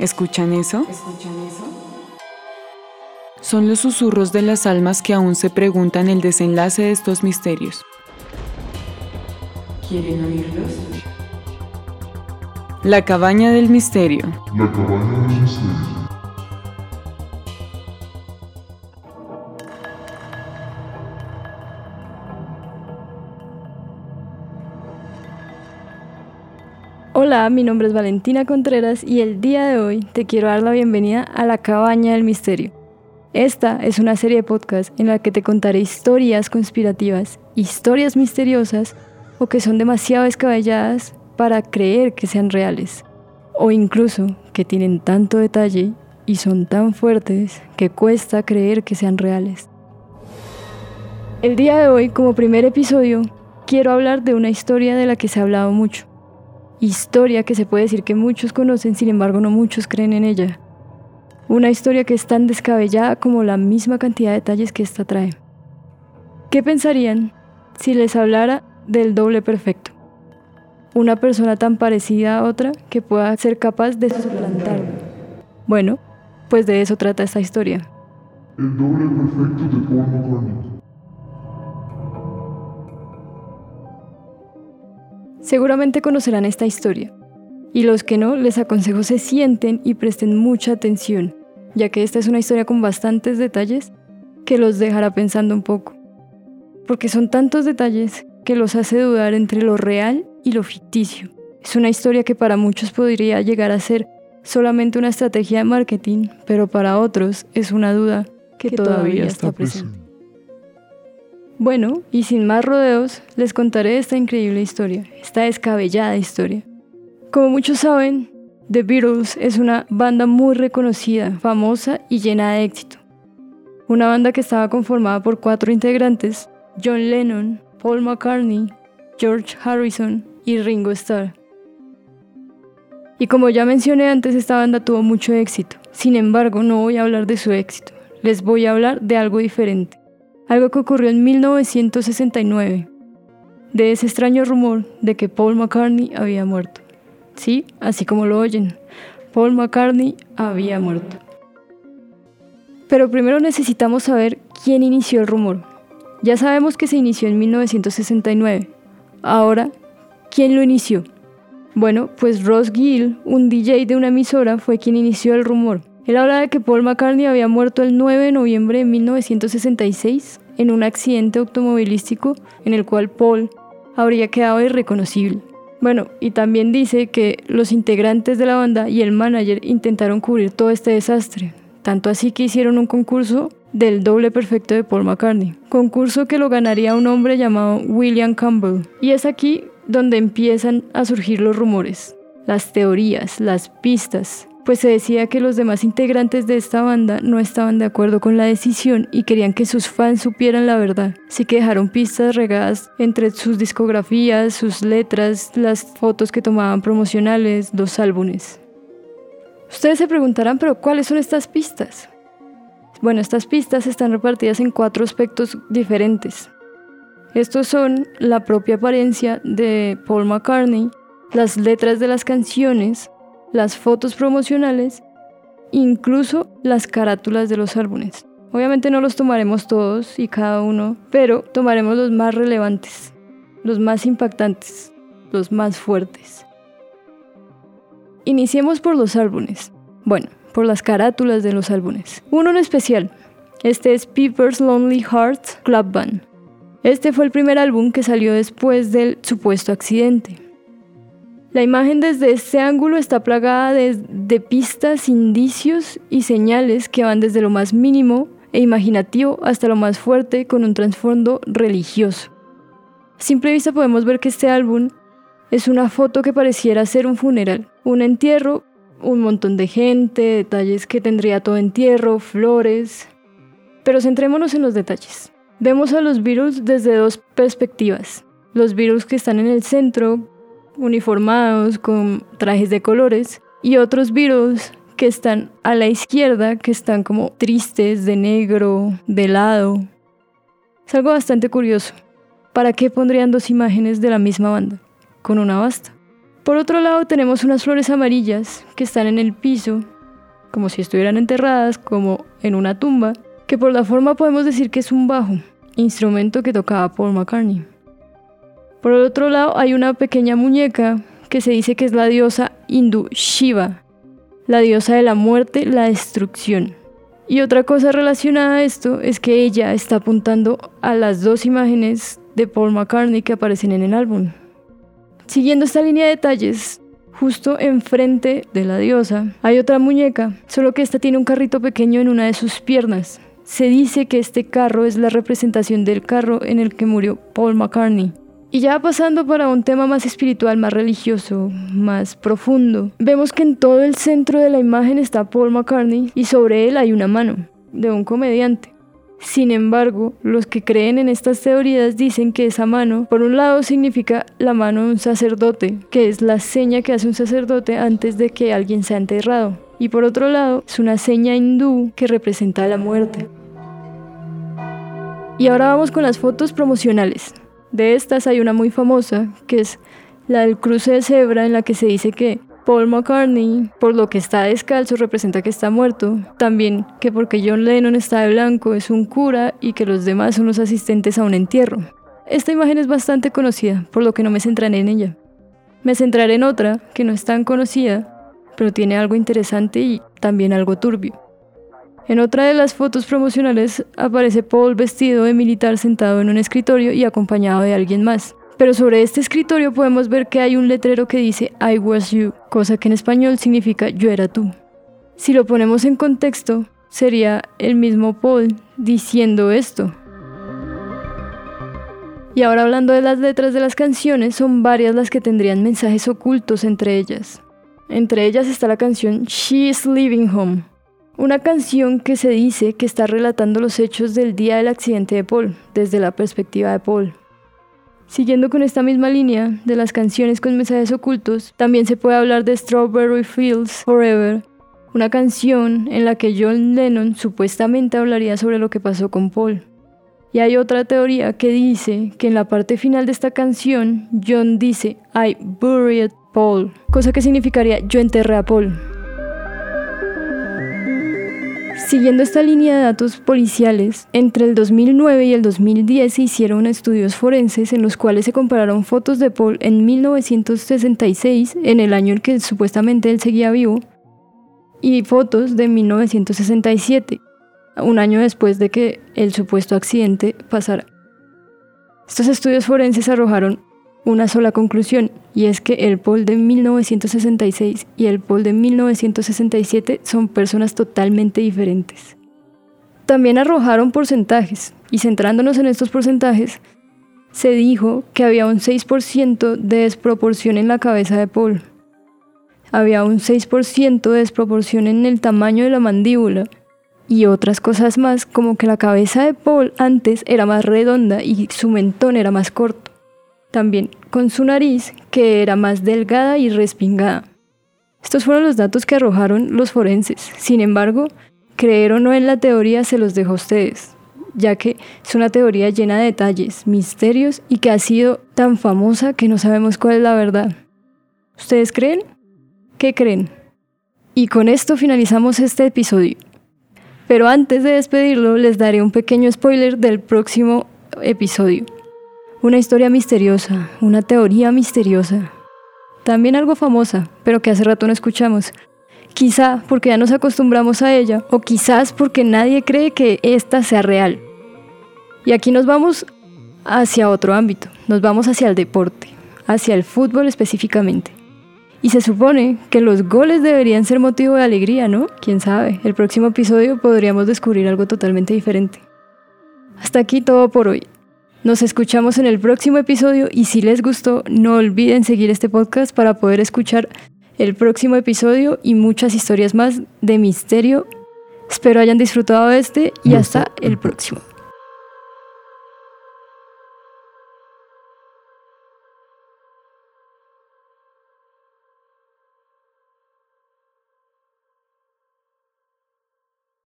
¿Escuchan eso? Son los susurros de las almas que aún se preguntan el desenlace de estos misterios. ¿Quieren oírlos? La cabaña del misterio. La cabaña del misterio. Hola, mi nombre es Valentina Contreras y el día de hoy te quiero dar la bienvenida a la Cabaña del Misterio. Esta es una serie de podcasts en la que te contaré historias conspirativas, historias misteriosas o que son demasiado descabelladas para creer que sean reales, o incluso que tienen tanto detalle y son tan fuertes que cuesta creer que sean reales. El día de hoy, como primer episodio, quiero hablar de una historia de la que se ha hablado mucho historia que se puede decir que muchos conocen, sin embargo no muchos creen en ella. Una historia que es tan descabellada como la misma cantidad de detalles que esta trae. ¿Qué pensarían si les hablara del doble perfecto? Una persona tan parecida a otra que pueda ser capaz de suplantarlo. Bueno, pues de eso trata esta historia. El doble perfecto de Paul Seguramente conocerán esta historia, y los que no, les aconsejo se sienten y presten mucha atención, ya que esta es una historia con bastantes detalles que los dejará pensando un poco, porque son tantos detalles que los hace dudar entre lo real y lo ficticio. Es una historia que para muchos podría llegar a ser solamente una estrategia de marketing, pero para otros es una duda que, todavía, está presente. Bueno, y sin más rodeos, les contaré esta increíble historia, esta descabellada historia. Como muchos saben, The Beatles es una banda muy reconocida, famosa y llena de éxito. Una banda que estaba conformada por cuatro integrantes, John Lennon, Paul McCartney, George Harrison y Ringo Starr. Y como ya mencioné antes, esta banda tuvo mucho éxito. Sin embargo, no voy a hablar de su éxito, les voy a hablar de algo diferente algo que ocurrió en 1969, de ese extraño rumor de que Paul McCartney había muerto. Sí, así como lo oyen, Paul McCartney había muerto. Pero primero necesitamos saber quién inició el rumor. Ya sabemos que se inició en 1969. Ahora, ¿quién lo inició? Bueno, pues Ross Gill, un DJ de una emisora, fue quien inició el rumor. Él habla de que Paul McCartney había muerto el 9 de noviembre de 1966 en un accidente automovilístico en el cual Paul habría quedado irreconocible. Bueno, y también dice que los integrantes de la banda y el manager intentaron cubrir todo este desastre, tanto así que hicieron un concurso del doble perfecto de Paul McCartney, concurso que lo ganaría un hombre llamado William Campbell. Y es aquí donde empiezan a surgir los rumores, las teorías, las pistas, pues se decía que los demás integrantes de esta banda no estaban de acuerdo con la decisión y querían que sus fans supieran la verdad, así que dejaron pistas regadas entre sus discografías, sus letras, las fotos que tomaban promocionales, los álbumes. Ustedes se preguntarán, pero ¿cuáles son estas pistas? Bueno, estas pistas están repartidas en cuatro aspectos diferentes. Estos son la propia apariencia de Paul McCartney, las letras de las canciones, las fotos promocionales, incluso las carátulas de los álbumes. Obviamente no los tomaremos todos y cada uno, pero tomaremos los más relevantes, los más impactantes, los más fuertes. Iniciemos por los álbumes. Bueno, por las carátulas de los álbumes. Uno en especial. Este es People's Lonely Hearts Club Band. Este fue el primer álbum que salió después del supuesto accidente. La imagen desde este ángulo está plagada de, pistas, indicios y señales que van desde lo más mínimo e imaginativo hasta lo más fuerte con un trasfondo religioso. A simple vista podemos ver que este álbum es una foto que pareciera ser un funeral, un entierro, un montón de gente, detalles que tendría todo entierro, flores. Pero centrémonos en los detalles. Vemos a los virus desde dos perspectivas. Los virus que están en el centro, uniformados con trajes de colores y otros virus que están a la izquierda, que están como tristes, de negro, de lado. Es algo bastante curioso. ¿Para qué pondrían dos imágenes de la misma banda? Con una basta. Por otro lado tenemos unas flores amarillas que están en el piso como si estuvieran enterradas, como en una tumba, que por la forma podemos decir que es un bajo, instrumento que tocaba Paul McCartney. Por el otro lado hay una pequeña muñeca que se dice que es la diosa hindú Shiva, la diosa de la muerte, la destrucción. Y otra cosa relacionada a esto es que ella está apuntando a las dos imágenes de Paul McCartney que aparecen en el álbum. Siguiendo esta línea de detalles, justo enfrente de la diosa hay otra muñeca, solo que esta tiene un carrito pequeño en una de sus piernas. Se dice que este carro es la representación del carro en el que murió Paul McCartney. Y ya pasando para un tema más espiritual, más religioso, más profundo, vemos que en todo el centro de la imagen está Paul McCartney y sobre él hay una mano de un comediante. Sin embargo, los que creen en estas teorías dicen que esa mano, por un lado, significa la mano de un sacerdote, que es la seña que hace un sacerdote antes de que alguien sea enterrado. Y por otro lado, es una seña hindú que representa la muerte. Y ahora vamos con las fotos promocionales. De estas hay una muy famosa, que es la del cruce de cebra, en la que se dice que Paul McCartney, por lo que está descalzo, representa que está muerto. También que porque John Lennon está de blanco es un cura y que los demás son los asistentes a un entierro. Esta imagen es bastante conocida, por lo que no me centraré en ella. Me centraré en otra, que no es tan conocida, pero tiene algo interesante y también algo turbio. En otra de las fotos promocionales aparece Paul vestido de militar sentado en un escritorio y acompañado de alguien más. Pero sobre este escritorio podemos ver que hay un letrero que dice I was you, cosa que en español significa yo era tú. Si lo ponemos en contexto, sería el mismo Paul diciendo esto. Y ahora hablando de las letras de las canciones, son varias las que tendrían mensajes ocultos entre ellas. Entre ellas está la canción She is Leaving Home, una canción que se dice que está relatando los hechos del día del accidente de Paul, desde la perspectiva de Paul. Siguiendo con esta misma línea de las canciones con mensajes ocultos, también se puede hablar de Strawberry Fields Forever, una canción en la que John Lennon supuestamente hablaría sobre lo que pasó con Paul. Y hay otra teoría que dice que en la parte final de esta canción, John dice I buried Paul, cosa que significaría yo enterré a Paul. Siguiendo esta línea de datos policiales, entre el 2009 y el 2010 se hicieron estudios forenses en los cuales se compararon fotos de Paul en 1966, en el año en que supuestamente él seguía vivo, y fotos de 1967, un año después de que el supuesto accidente pasara. Estos estudios forenses arrojaron una sola conclusión, y es que el Paul de 1966 y el Paul de 1967 son personas totalmente diferentes. También arrojaron porcentajes, y centrándonos en estos porcentajes, se dijo que había un 6% de desproporción en la cabeza de Paul. Había un 6% de desproporción en el tamaño de la mandíbula y otras cosas más como que la cabeza de Paul antes era más redonda y su mentón era más corto también con su nariz que era más delgada y respingada. Estos fueron los datos que arrojaron los forenses. Sin embargo, creer o no en la teoría se los dejo a ustedes, ya que es una teoría llena de detalles, misterios y que ha sido tan famosa que no sabemos cuál es la verdad. ¿Ustedes creen? ¿Qué creen? Y con esto finalizamos este episodio. Pero antes de despedirlo, les daré un pequeño spoiler del próximo episodio. Una historia misteriosa, una teoría misteriosa. También algo famosa, pero que hace rato no escuchamos. Quizá porque ya nos acostumbramos a ella, o quizás porque nadie cree que esta sea real. Y aquí nos vamos hacia otro ámbito, nos vamos hacia el deporte, hacia el fútbol específicamente. Y se supone que los goles deberían ser motivo de alegría, ¿no? Quién sabe, el próximo episodio podríamos descubrir algo totalmente diferente. Hasta aquí todo por hoy. Nos escuchamos en el próximo episodio y si les gustó, no olviden seguir este podcast para poder escuchar el próximo episodio y muchas historias más de misterio. Espero hayan disfrutado de este y hasta el próximo.